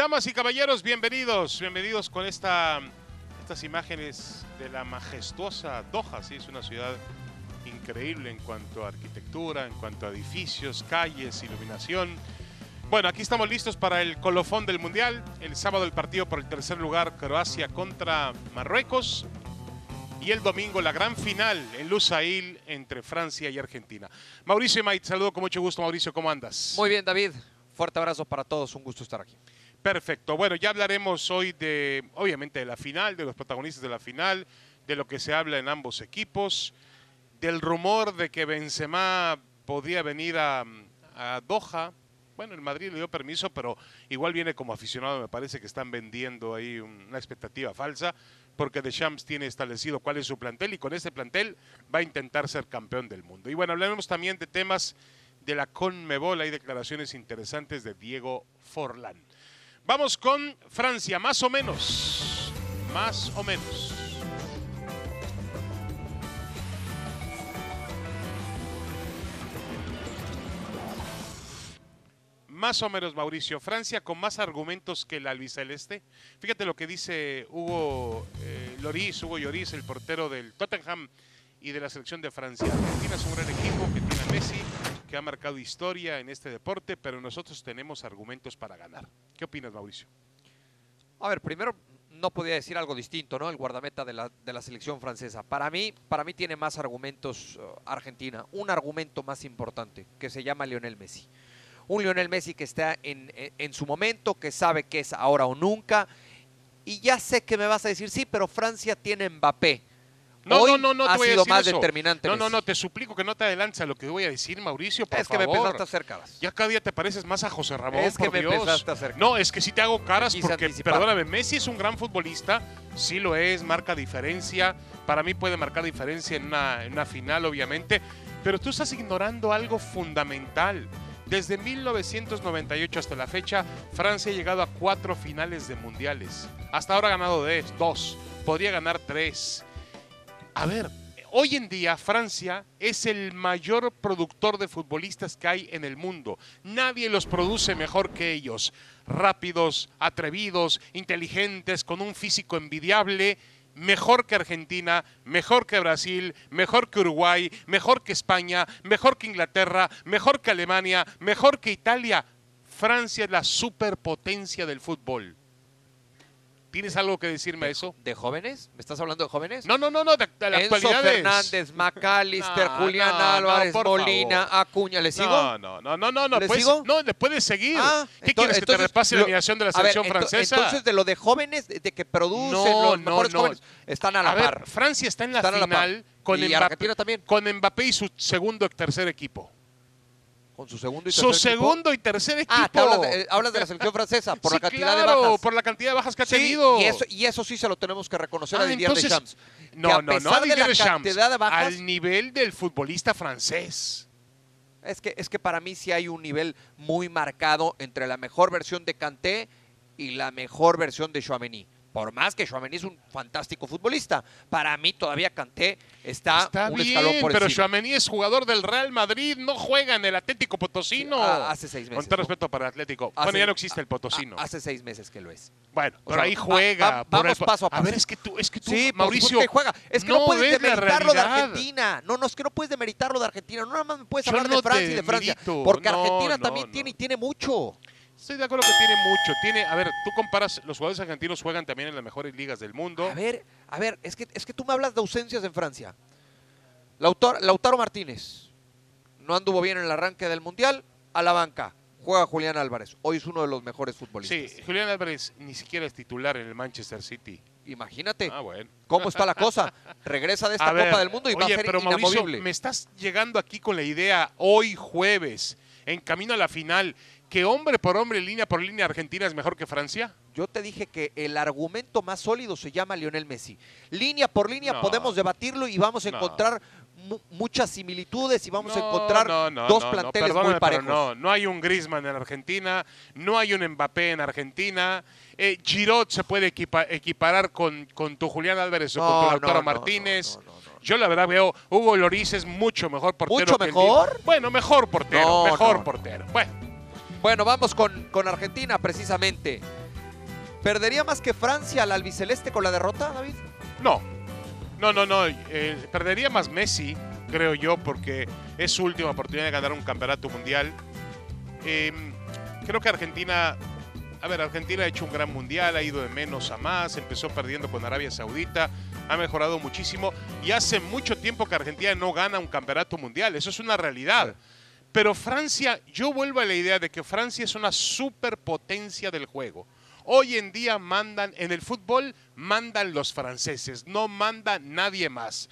Damas y caballeros, bienvenidos, bienvenidos con esta, estas imágenes de la majestuosa Doha, sí, es una ciudad increíble en cuanto a arquitectura, en cuanto a edificios, calles, iluminación. Bueno, aquí estamos listos para el colofón del Mundial. El sábado el partido por el tercer lugar, Croacia contra Marruecos. Y el domingo la gran final en Lusail entre Francia y Argentina. Mauricio Mait, saludo con mucho gusto. Mauricio, ¿cómo andas? Muy bien, David. Fuerte abrazo para todos. Un gusto estar aquí. Perfecto. Bueno, ya hablaremos hoy de, obviamente, de la final, de los protagonistas de la final, de lo que se habla en ambos equipos, del rumor de que Benzema podría venir a, a Doha. Bueno, el Madrid le dio permiso, pero igual viene como aficionado. Me parece que están vendiendo ahí una expectativa falsa, porque Deschamps tiene establecido cuál es su plantel y con ese plantel va a intentar ser campeón del mundo. Y bueno, hablaremos también de temas de la Conmebol. Hay declaraciones interesantes de Diego Forlán. Vamos con Francia, más o menos. Más o menos. Más o menos, Mauricio. Francia con más argumentos que el albiceleste. Fíjate lo que dice Hugo eh, Loris, Hugo Lloris, el portero del Tottenham y de la selección de Francia. Argentina es un gran equipo que que ha marcado historia en este deporte, pero nosotros tenemos argumentos para ganar. ¿Qué opinas, Mauricio? A ver, primero no podía decir algo distinto, ¿no? El guardameta de la, de la selección francesa. Para mí, para mí tiene más argumentos uh, Argentina. Un argumento más importante, que se llama Lionel Messi. Un Lionel Messi que está en, en, en su momento, que sabe que es ahora o nunca. Y ya sé que me vas a decir, sí, pero Francia tiene Mbappé. No, Hoy no, no, no ha sido decir más eso. determinante. No, no, no, te suplico que no te adelantes a lo que voy a decir, Mauricio, por Es que me favor. empezaste a hacer caras. Ya cada día te pareces más a José Ramón, Es que por me Dios. empezaste a hacer No, es que sí te hago caras quise porque, anticipar. perdóname, Messi es un gran futbolista, sí lo es, marca diferencia. Para mí puede marcar diferencia en una, en una final, obviamente. Pero tú estás ignorando algo fundamental. Desde 1998 hasta la fecha, Francia ha llegado a cuatro finales de mundiales. Hasta ahora ha ganado de- dos. Podría ganar tres. A ver, hoy en día Francia es el mayor productor de futbolistas que hay en el mundo. Nadie los produce mejor que ellos. Rápidos, atrevidos, inteligentes, con un físico envidiable. Mejor que Argentina, mejor que Brasil, mejor que Uruguay, mejor que España, mejor que Inglaterra, mejor que Alemania, mejor que Italia. Francia es la superpotencia del fútbol. ¿Tienes algo que decirme a eso? ¿De jóvenes? ¿Me estás hablando de jóvenes? No, no, no, no, de, de la Enzo actualidad Fernández, McAllister, No, Julián no, no, Álvarez, por Molina, favor. Acuña. ¿Le sigo? No, no, no, no, no, no, ¿Le puedes, sigo? no, le puedes seguir. Ah, ¿Qué ento- quieres que te entonces, repase la lo- alineación de la a ver, selección ento- francesa? Entonces, de lo de jóvenes, de, de que producen No, los no, mejores no. jóvenes, están a la a ver, par. Francia está en la Están a la final con Y Mbappé, también. con Mbappé y su segundo tercer equipo. Con su segundo y Su tercer equipo. segundo y tercer equipo. Ah, te hablas, de, eh, hablas de la selección francesa, por Sí, la cantidad claro, de bajas. por la cantidad de bajas que ha Sí, tenido. Y eso, y eso sí se lo tenemos que reconocer Ah, a Didier entonces- Deschamps. No, no, no, a de Didier Deschamps, cantidad de bajas, al nivel del futbolista francés. Es que, es que para mí sí hay un nivel muy marcado entre la mejor versión de Kanté y la mejor versión de Chouameni. Por más que Chouameni es un fantástico futbolista, para mí todavía Kanté está, Está un bien, escalón por pero encima. Es jugador del Real Madrid, no juega en el Atlético Potosino. Ah, hace seis meses, Con todo ¿no? respeto para el Atlético. Hace- bueno, ya no existe el Potosino. Ah, Hace seis meses que lo es. Bueno, O pero sea, ahí juega. va- por vamos el- paso a paso. ver, es que tú, es que tú, Sí, Mauricio, juega. Es que no, puedes ves la demeritarlo de. Argentina. No, no, es que no puedes demeritarlo de Argentina. No nada más me puedes Yo hablar no de Francia y de Francia. Porque No, Argentina no, también no. tiene y tiene mucho. Estoy de acuerdo que tiene mucho. Tiene, a ver, tú comparas, los jugadores argentinos juegan también en las mejores ligas del mundo. A ver, a ver, es que, es que tú me hablas de ausencias en Francia. Lautaro, Lautaro Martínez no anduvo bien en el arranque del Mundial, a la banca. Juega Julián Álvarez. Hoy es uno de los mejores futbolistas. Sí, Julián Álvarez ni siquiera es titular en el Manchester City. Imagínate Ah, bueno. cómo está la cosa. Regresa de esta A ver, Copa del Mundo y va a ser pero Mauricio, me estás llegando aquí con la idea hoy jueves, en camino a la final, que hombre por hombre, línea por línea, Argentina es mejor que Francia. Yo te dije que el argumento más sólido se llama Lionel Messi. Línea por línea No. podemos debatirlo y vamos a No. encontrar mu- muchas similitudes y vamos a encontrar no, no, dos planteles muy parejos. No, no hay un Griezmann en Argentina, no hay un Mbappé en Argentina. Eh, Giroud se puede equipa- equiparar con, con tu Julián Álvarez o con tu Lautaro Martínez. Yo la verdad veo, Hugo Loris es mucho mejor portero. ¿Mucho que mejor? Bueno, mejor portero, mejor portero. Bueno, Bueno, vamos con, con Argentina precisamente. ¿Perdería más que Francia al albiceleste con la derrota, David? No, no, no, no. eh, perdería más Messi, creo yo, porque es su última oportunidad de ganar un campeonato mundial. Eh, creo que Argentina, a ver, Argentina ha hecho un gran mundial, ha ido de menos a más, empezó perdiendo con Arabia Saudita, ha mejorado muchísimo y hace mucho tiempo que Argentina no gana un campeonato mundial, eso es una realidad. Pero Francia, yo vuelvo a la idea de que Francia es una superpotencia del juego. Hoy en día mandan, en el fútbol mandan los franceses, no manda nadie más.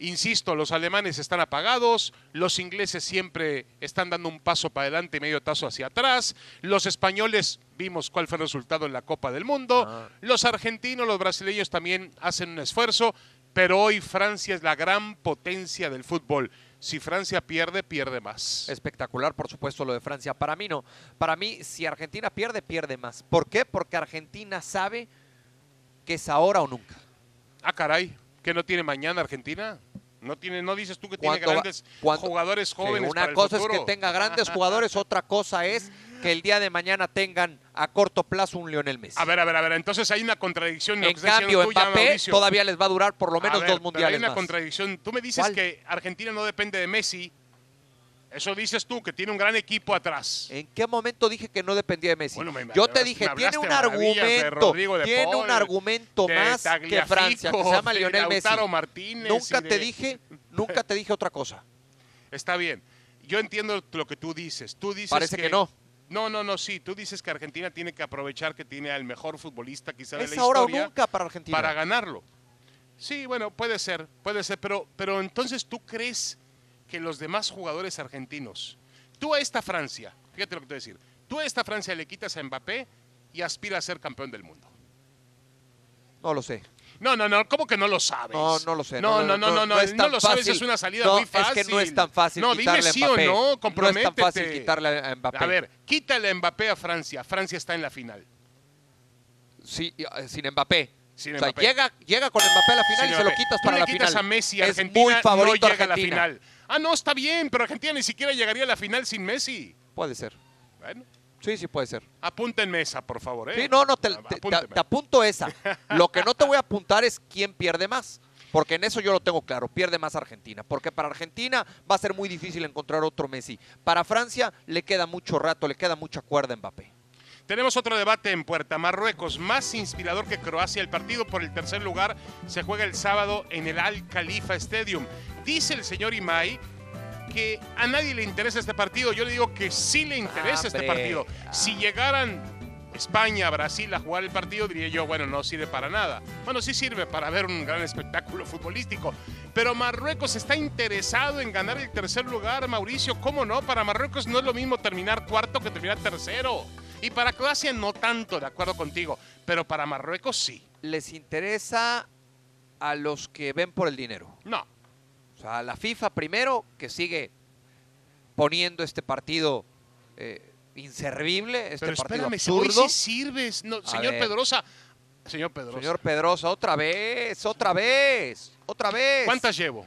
Insisto, los alemanes están apagados, los ingleses siempre están dando un paso para adelante y medio paso hacia atrás, los españoles vimos cuál fue el resultado en la Copa del Mundo, Ah. los argentinos, los brasileños también hacen un esfuerzo, pero hoy Francia es la gran potencia del fútbol. Si Francia pierde, pierde más. Espectacular, por supuesto, lo de Francia. Para mí no. Para mí, si Argentina pierde, pierde más. ¿Por qué? Porque Argentina sabe que es ahora o nunca. Ah, caray, que no tiene mañana Argentina. No tiene, no dices tú que tiene va- grandes jugadores Sí, jóvenes. una para el cosa es que tenga grandes jugadores, otra cosa es que el día de mañana tengan a corto plazo un Lionel Messi. A ver, a ver, a ver. Entonces hay una contradicción. en en cambio, Mbappé todavía les va a durar por lo menos ver, dos pero mundiales Hay una más. contradicción. Tú me dices ¿Cuál? que Argentina no depende de Messi. Eso dices tú, que tiene un gran equipo atrás. ¿En qué momento dije que no dependía de Messi? Bueno, me- Yo te dije, tiene un de argumento, de tiene Paul, un argumento de más que Francia, que se llama de Lionel Messi. Martínez Nunca de- te dije, nunca te dije otra cosa. Está bien. Yo entiendo lo que tú dices. Tú dices Parece que no. No, no, no, sí. Tú dices que Argentina tiene que aprovechar que tiene al mejor futbolista quizá de Es la ahora o historia nunca para Argentina. para ganarlo. Sí, bueno, puede ser, puede ser, pero, pero entonces tú crees que los demás jugadores argentinos, tú a esta Francia, fíjate lo que te voy a decir, tú a esta Francia le quitas a Mbappé y aspira a ser campeón del mundo. No lo sé. No, no, no, ¿cómo que no lo sabes? No, no lo sé. No, no, no, no, no, es no tan lo sabes, fácil. es una salida muy fácil. Es que no es tan fácil No, dime sí o no, No es comprométete. tan fácil quitarle a Mbappé. A ver, quítale a Mbappé a Francia, Francia está en la final. Sí, eh, sin Mbappé. Sin o sea, Mbappé. llega, llega con Mbappé a la final Sin y se lo quitas Tú para le la quitas final. a Messi, es Argentina muy favorito no llega a la final. Ah, no, está bien, pero Argentina ni siquiera llegaría a la final sin Messi. Puede ser. Bueno, Sí, sí puede ser. apúntenme esa, por favor, ¿eh? Sí, no, no, te, te- te- Apúnteme. te apunto esa. Lo que no te voy a apuntar es quién pierde más. Porque en eso yo lo tengo claro, pierde más Argentina. Porque para Argentina va a ser muy difícil encontrar otro Messi. Para Francia le queda mucho rato, le queda mucha cuerda a Mbappé. Tenemos otro debate en Puerta Marruecos, más inspirador que Croacia. El partido por el tercer lugar se juega el sábado en el Al Khalifa Stadium. Dice el señor Imai que a nadie le interesa este partido. Yo le digo que sí le interesa este Hombre. partido. Si llegaran España, Brasil a jugar el partido, diría yo, bueno, no sirve para nada. Bueno, sí sirve para ver un gran espectáculo futbolístico. Pero Marruecos está interesado en ganar el tercer lugar, Mauricio. ¿Cómo no? Para Marruecos no es lo mismo terminar cuarto que terminar tercero. Y para Croacia no tanto, de acuerdo contigo. Pero para Marruecos sí. Les interesa a los que ven por el dinero. No. Sea, la FIFA primero, que sigue poniendo este partido eh, inservible, este Pero partido espérame, hoy absurdo. sí sirves. No, señor. Pedrosa. Señor Pedrosa. Señor Pedrosa, otra vez, otra vez, otra vez. ¿Cuántas llevo?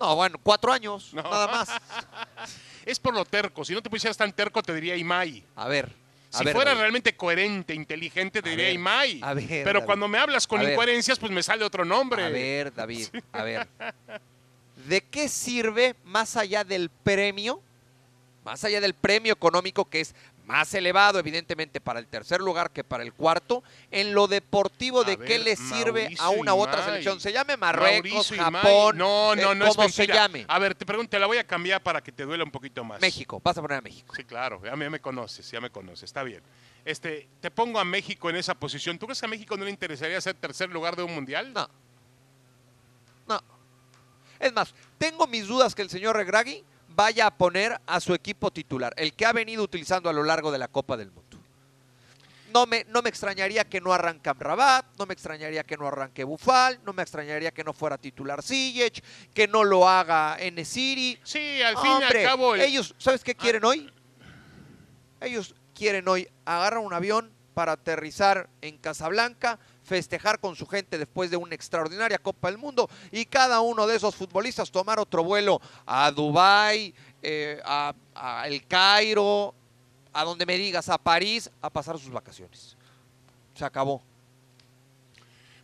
No, bueno, cuatro años, No. nada más. Es por lo terco. Si no te pusieras tan terco, te diría Imai. A ver. a Si ver, fuera realmente coherente, inteligente, te diría ver, Imai. a ver, Pero David. cuando me hablas con incoherencias, pues me sale otro nombre. A ver, David, a ver. ¿De qué sirve más allá del premio? Más allá del premio económico que es más elevado, evidentemente, para el tercer lugar que para el cuarto, en lo deportivo, ¿de qué le sirve a una u otra selección? Se llame Marruecos. Japón, No, no, eh, no es se llame. A ver, te pregunto, te la voy a cambiar para que te duela un poquito más. México, vas a poner a México. Sí, claro, ya me, conoces, ya me conoces, está bien. Este, te pongo a México en esa posición. ¿Tú crees que a México no le interesaría ser tercer lugar de un mundial? No. Es más, tengo mis dudas que el señor Regragui vaya a poner a su equipo titular, el que ha venido utilizando a lo largo de la Copa del Mundo. No me, no me extrañaría que no arranque Rabat, no me extrañaría que no arranque Bufal, no me extrañaría que no fuera titular Ziyech, que no lo haga Enesiri. Sí, al fin y Hombre, al cabo. el- ellos, ¿sabes qué quieren hoy? Ellos quieren hoy agarrar un avión para aterrizar en Casablanca, festejar con su gente después de una extraordinaria Copa del Mundo y cada uno de esos futbolistas tomar otro vuelo a Dubái, eh, a, a El Cairo, a donde me digas, a París, a pasar sus vacaciones. Se acabó.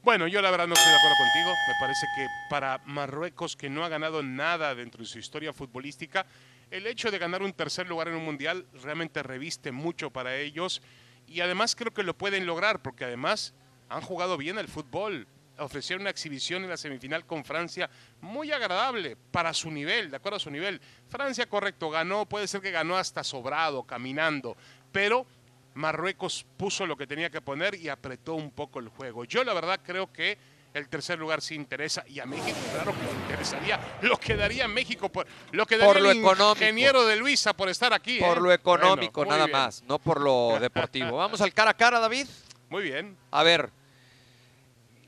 Bueno, yo la verdad no estoy de acuerdo contigo. Me parece que para Marruecos, que no ha ganado nada dentro de su historia futbolística, el hecho de ganar un tercer lugar en un mundial realmente reviste mucho para ellos. Y además creo que lo pueden lograr, porque además han jugado bien el fútbol. Ofrecieron una exhibición en la semifinal con Francia muy agradable para su nivel, de acuerdo a su nivel. Francia, correcto, ganó, puede ser que ganó hasta sobrado, caminando, pero Marruecos puso lo que tenía que poner y apretó un poco el juego. Yo la verdad creo que el tercer lugar sí interesa y a México claro que le interesaría. Lo que daría México por lo que daría Por lo el económico. ingeniero de Luisa por estar aquí. Por ¿eh? lo económico, Bueno, nada bien, más, no por lo deportivo. Vamos al cara a cara, David. Muy bien. A ver,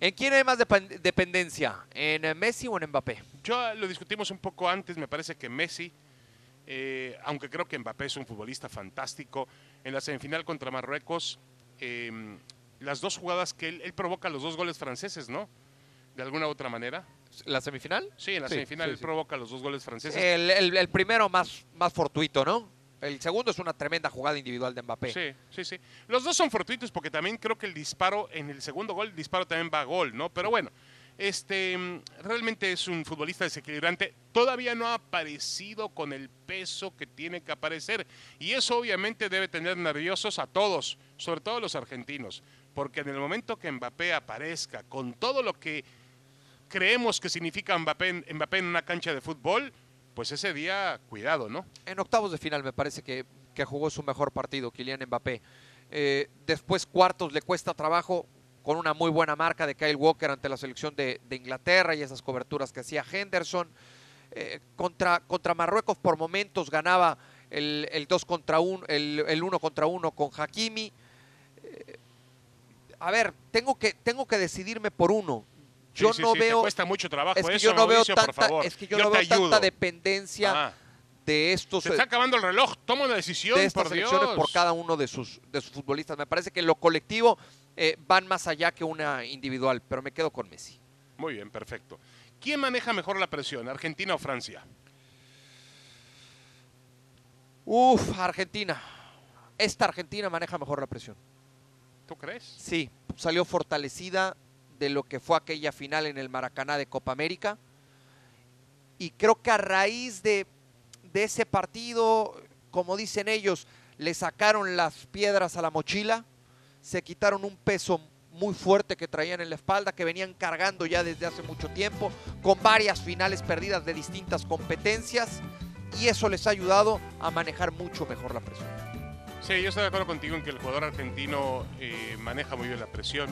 ¿en quién hay más depen- dependencia? ¿En eh, Messi o en Mbappé? Yo lo discutimos un poco antes, me parece que Messi, eh, aunque creo que Mbappé es un futbolista fantástico, en la semifinal contra Marruecos, eh, las dos jugadas que él, él provoca los dos goles franceses, ¿no? De alguna u otra manera. ¿La semifinal? Sí, en la Sí, semifinal sí, él sí. provoca los dos goles franceses. El, el- el primero más, más fortuito, ¿no? El segundo es una tremenda jugada individual de Mbappé. Sí, sí, sí. Los dos son fortuitos porque también creo que el disparo, en el segundo gol, el disparo también va a gol, ¿no? Pero bueno, este realmente es un futbolista desequilibrante. Todavía no ha aparecido con el peso que tiene que aparecer. Y eso obviamente debe tener nerviosos a todos, sobre todo a los argentinos. Porque en el momento que Mbappé aparezca con todo lo que creemos que significa Mbappé, Mbappé en una cancha de fútbol, pues ese día, cuidado, ¿no? En octavos de final me parece que, que jugó su mejor partido, Kylian Mbappé. Eh, después cuartos le cuesta trabajo con una muy buena marca de Kyle Walker ante la selección de, Inglaterra y esas coberturas que hacía Henderson. Eh, contra, contra Marruecos por momentos ganaba el, 2 contra 1, el, 1 contra 1 con Hakimi. Eh, a ver, tengo que, tengo que decidirme por uno. Yo Sí, sí, no sí, te veo cuesta mucho trabajo es que eso, yo no veo Mauricio, tanta, es que yo Yo no veo tanta dependencia Ah. de estos Se está acabando el reloj. Toma una decisión, de estas por Dios. por cada uno de sus, de sus futbolistas. Me parece que en lo colectivo eh, van más allá que una individual, pero me quedo con Messi. Muy bien, perfecto. ¿Quién maneja mejor la presión, Argentina o Francia? Uf, Argentina. Esta Argentina maneja mejor la presión. ¿Tú crees? Sí, salió fortalecida de lo que fue aquella final en el Maracaná de Copa América. Y creo que a raíz de, de ese partido, como dicen ellos, le sacaron las piedras a la mochila, se quitaron un peso muy fuerte que traían en la espalda, que venían cargando ya desde hace mucho tiempo, con varias finales perdidas de distintas competencias, y eso les ha ayudado a manejar mucho mejor la presión. Sí, yo estoy de acuerdo contigo en que el jugador argentino eh, maneja muy bien la presión,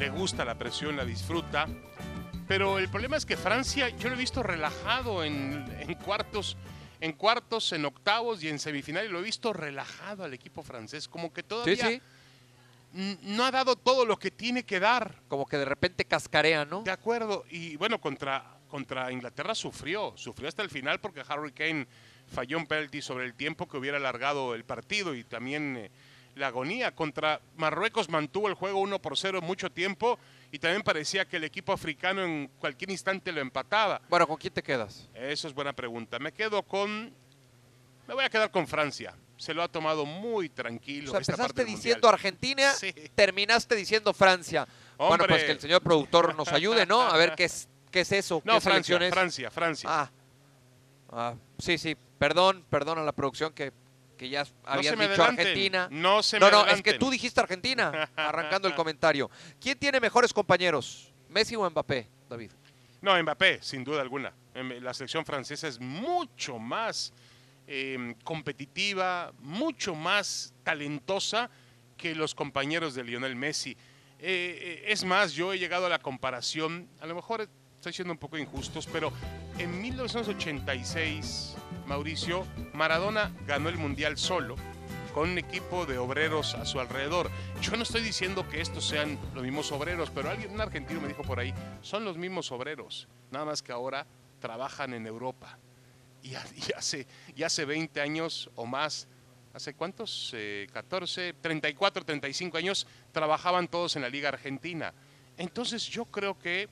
le gusta la presión, la disfruta, pero el problema es que Francia, yo lo he visto relajado en, en cuartos, en cuartos, en octavos y en semifinal, y lo he visto relajado al equipo francés, como que todavía no ha dado todo lo que tiene que dar. como que de repente cascarea, ¿no? De acuerdo, y bueno, contra, contra Inglaterra sufrió, sufrió hasta el final porque Harry Kane falló un penalti sobre el tiempo que hubiera alargado el partido y también eh, la agonía. Contra Marruecos mantuvo el juego 1 por 0 mucho tiempo y también parecía que el equipo africano en cualquier instante lo empataba. Bueno, ¿con quién te quedas? Eso es buena pregunta. Me quedo con... Me voy a quedar con Francia. Se lo ha tomado muy tranquilo. O sea, esta parte empezaste del diciendo Mundial. Argentina, Sí. terminaste diciendo Francia. Bueno, pues que el señor productor nos ayude, ¿no? A ver qué es, qué es eso. No, qué Francia, es. Francia, Francia. Ah. Ah, sí, sí. Perdón, perdón a la producción que, que ya no me dicho adelanten, Argentina. No se No, me no, es adelanten. que tú dijiste Argentina, arrancando el comentario. ¿Quién tiene mejores compañeros? ¿Messi o Mbappé, David? No, Mbappé, sin duda alguna. Em, La selección francesa es mucho más eh, competitiva, mucho más talentosa que los compañeros de Lionel Messi. Eh, eh, es más, yo he llegado a la comparación, a lo mejor estoy siendo un poco injustos, pero en 1986, Mauricio, Maradona ganó el Mundial solo con un equipo de obreros a su alrededor. Yo no estoy diciendo que estos sean los mismos obreros, pero alguien, un argentino me dijo por ahí, son los mismos obreros, nada más que ahora trabajan en Europa. Y, ha- y hace, y hace 20 años o más, ¿hace cuántos? Eh, 14, 34, 35 años, trabajaban todos en la Liga Argentina. Entonces yo creo que,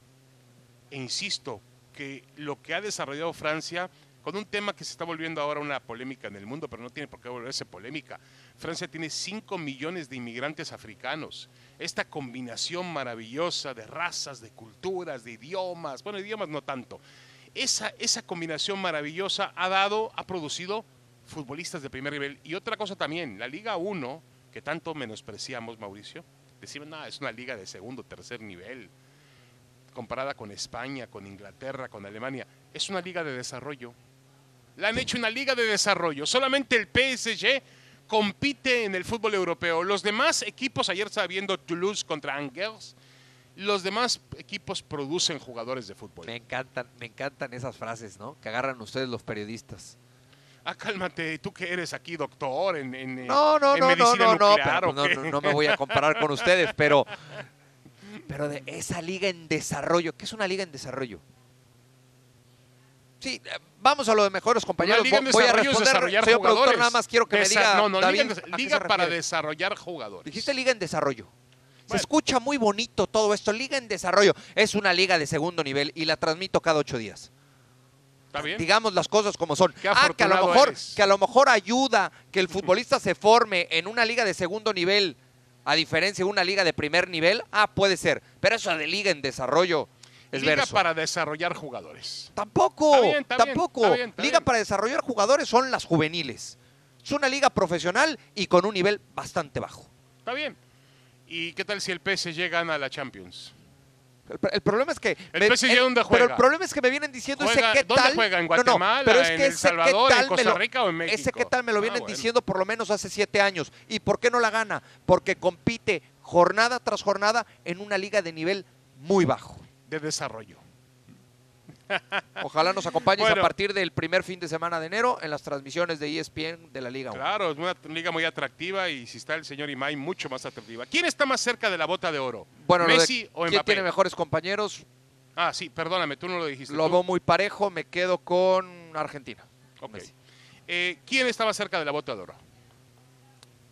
e insisto, que lo que ha desarrollado Francia con un tema que se está volviendo ahora una polémica en el mundo, pero no tiene por qué volverse polémica. Francia tiene 5 millones de inmigrantes africanos. Esta combinación maravillosa de razas, de culturas, de idiomas, bueno, idiomas no tanto. Esa, esa combinación maravillosa ha dado, ha producido futbolistas de primer nivel. Y otra cosa también, la Liga 1, que tanto menospreciamos, Mauricio, decimos, no, es una liga de segundo, tercer nivel, comparada con España, con Inglaterra, con Alemania. Es una liga de desarrollo. La han hecho una liga de desarrollo. Solamente el PSG compite en el fútbol europeo. Los demás equipos, ayer estaba viendo Toulouse contra Angers, los demás equipos producen jugadores de fútbol. Me encantan, me encantan esas frases, ¿no? Que agarran ustedes los periodistas. Ah, cálmate, tú que eres aquí doctor en, en, no, no, en no, medicina no, no, nuclear, pero ¿o no, qué? no, no me voy a comparar con ustedes, pero, pero de esa liga en desarrollo, ¿qué es una liga en desarrollo? Sí, eh, vamos a lo de mejores compañeros. Una liga en Vo- voy a responder, desarrollar productor, jugadores. nada más quiero que me diga, No, no, David, liga, en des- ¿a qué se liga para desarrollar jugadores. Dijiste liga en desarrollo. Se escucha muy bonito todo esto. Liga en desarrollo. Es una liga de segundo nivel y la transmito cada ocho días. ¿Está bien? Digamos las cosas como son. Ah, que a lo mejor, eres. que a lo mejor ayuda que el futbolista se forme en una liga de segundo nivel, a diferencia de una liga de primer nivel. Ah, puede ser. Pero eso de liga en desarrollo es liga verso. para desarrollar jugadores. Tampoco, Está bien, está bien, tampoco. está bien, está liga para desarrollar jugadores son las juveniles. Es una liga profesional y con un nivel bastante bajo. Está bien. ¿Y qué tal si el PSG gana la Champions? El, el problema es que. ¿El PSG dónde Pero el juega? problema es que me vienen diciendo Juega- ese qué ¿dónde tal. juega? ¿En No, no, Guatemala, pero es en que El ese qué Salvador, en me Costa lo- Rica o en México? Ese qué tal me lo Ah, vienen bueno. diciendo por lo menos hace siete años. ¿Y por qué no la gana? Porque compite jornada tras jornada en una liga de nivel muy bajo. De desarrollo. Ojalá nos acompañes Bueno. a partir del primer fin de semana de enero en las transmisiones de ESPN de la Liga 1. Claro, es una liga muy atractiva y si está el señor Imai, mucho más atractiva. ¿Quién está más cerca de la bota de oro? Bueno, de ¿Messi o ¿Quién Mbappé? tiene mejores compañeros? Ah, sí, perdóname, tú no lo dijiste. Lo tú. veo muy parejo, me quedo con Argentina. Ok. Messi. Eh, ¿Quién está más cerca de la bota de oro?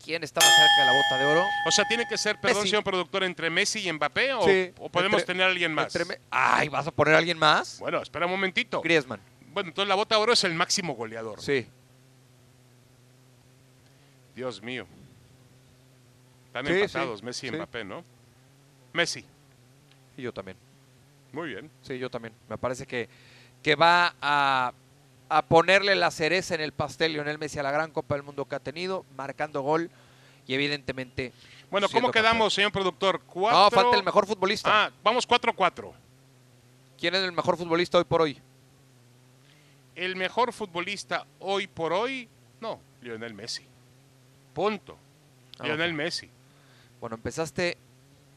¿Quién está más cerca de la bota de oro? O sea, tiene que ser, perdón, Messi. señor productor, entre Messi y Mbappé o, Sí, o podemos entre- tener a alguien más. Entre Ay, ¿vas a poner a alguien más? Bueno, espera un momentito. Griezmann. Bueno, entonces la bota de oro es el máximo goleador. Sí. Dios mío. Están Sí, empatados sí, Messi y. Mbappé, ¿no? Messi. Y yo también. Muy bien. Sí, yo también. Me parece que, que va a, a ponerle la cereza en el pastel Lionel Messi a la gran Copa del Mundo que ha tenido, marcando gol y evidentemente... Bueno, ¿cómo quedamos, señor productor? Cuatro... No, falta el mejor futbolista. Ah, vamos 4-4. ¿Quién es el mejor futbolista hoy por hoy? El mejor futbolista hoy por hoy, no, Lionel Messi. Punto. Ah, Lionel. Messi. Bueno, empezaste,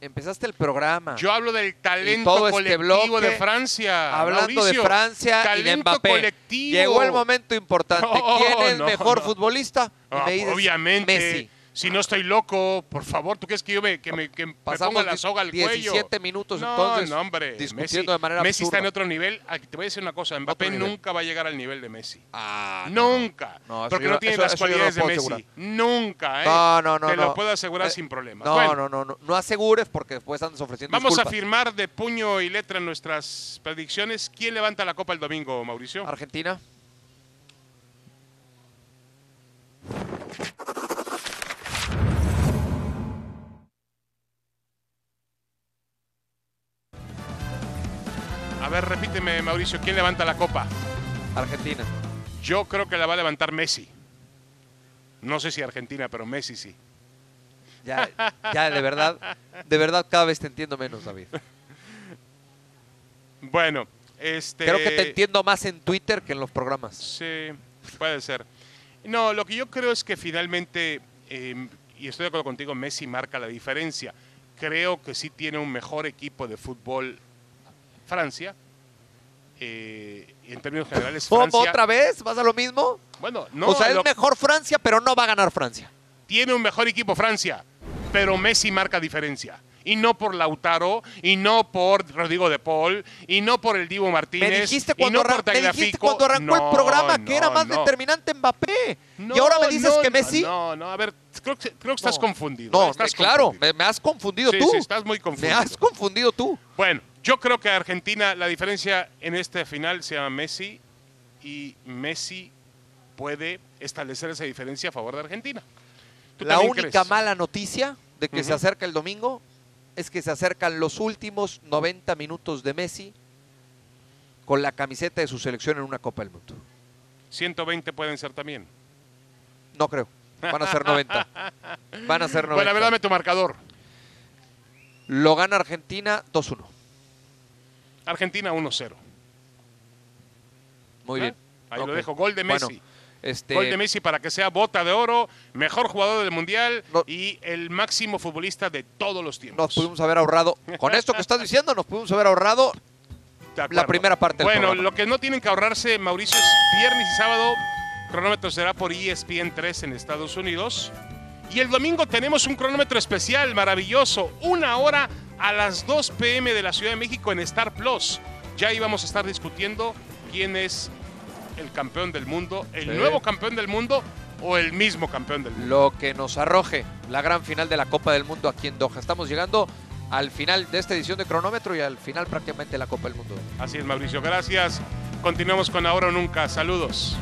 empezaste el programa Yo hablo del talento todo este colectivo bloque, de Francia. hablando Mauricio. de Francia y de talento Mbappé. colectivo. Llegó el momento importante. No, ¿Quién es no, mejor no. futbolista? Ah, me dices, obviamente. Messi. Si no estoy loco, por favor, ¿tú crees que yo me, que me, que me ponga la soga al cuello? 17 minutos, no, entonces, no, hombre. Messi, de manera Messi está en otro nivel. Ah, Te voy a decir una cosa, Mbappé nunca va a llegar al nivel de Messi. Ah. Nunca. No, porque yo no tiene eso- las eso yo no cualidades de Messi. Nunca, ¿eh? No, no, no, Te lo puedo asegurar Eh, sin problemas. No, Bueno, no, no, no, no asegures porque después andas ofreciendo Vamos a firmar de puño y letra nuestras predicciones. ¿Quién levanta la copa el domingo, Mauricio? Argentina. Mauricio, ¿quién levanta la copa? Argentina. Yo creo que la va a levantar Messi. No sé si Argentina, pero Messi sí. Ya, ya, de verdad, de verdad cada vez te entiendo menos, David. Bueno, este. Creo que te entiendo más en Twitter que en los programas. Sí, puede ser. No, lo que yo creo es que finalmente, eh, y estoy de acuerdo contigo, Messi marca la diferencia. Creo que sí tiene un mejor equipo de fútbol Francia. Eh, en términos generales, ¿Cómo Francia. otra vez? ¿Vas a lo mismo? Bueno, no, o sea, es lo- mejor Francia, pero no va a ganar Francia. tiene un mejor equipo Francia, pero Messi marca diferencia. Y no por Lautaro, y no por Rodrigo de Paul, y no por el Divo Martínez, Me dijiste y cuando, no por me dijiste cuando arrancó No, el programa que no, era más no. determinante Mbappé. No, y ahora me dices no, que Messi. No, no, a ver, creo que, creo que estás No. confundido. No. Estás me- claro, confundido. me, me has confundido Sí, tú. sí, estás muy me confundido. has confundido tú. Bueno, yo creo que Argentina, la diferencia en esta final se llama Messi y Messi puede establecer esa diferencia a favor de Argentina. ¿Tú La única crees? mala noticia de que se acerca el domingo es que se acercan los últimos 90 minutos de Messi con la camiseta de su selección en una Copa del Mundo. 120 pueden ser también. No creo. Van a ser 90. Van a ser 90. Bueno, a ver, dame tu marcador. Lo gana Argentina 2-1. Argentina 1-0. Muy bien. Ahí Ok. lo dejo. Gol de Bueno, Messi. Este, Gol de Messi para que sea bota de oro, mejor jugador del mundial No- y el máximo futbolista de todos los Nos tiempos. pudimos haber ahorrado, con esto que estás diciendo, nos pudimos haber ahorrado la primera parte del Bueno, lo que no tienen que ahorrarse, Mauricio, es viernes y sábado. Cronómetro será por E ESPN 3 en Estados Unidos. Y el domingo tenemos un cronómetro especial, maravilloso. Una hora a las 2 pm de la Ciudad de México en Star Plus. Ya íbamos a estar discutiendo quién es el campeón del mundo, el Sí. nuevo campeón del mundo o el mismo campeón del mundo. lo que nos arroje la gran final de la Copa del Mundo aquí en Doha. Estamos llegando al final de esta edición de cronómetro y al final prácticamente de la Copa del Mundo. Así es, Mauricio. Gracias. Continuamos con Ahora o Nunca. Saludos.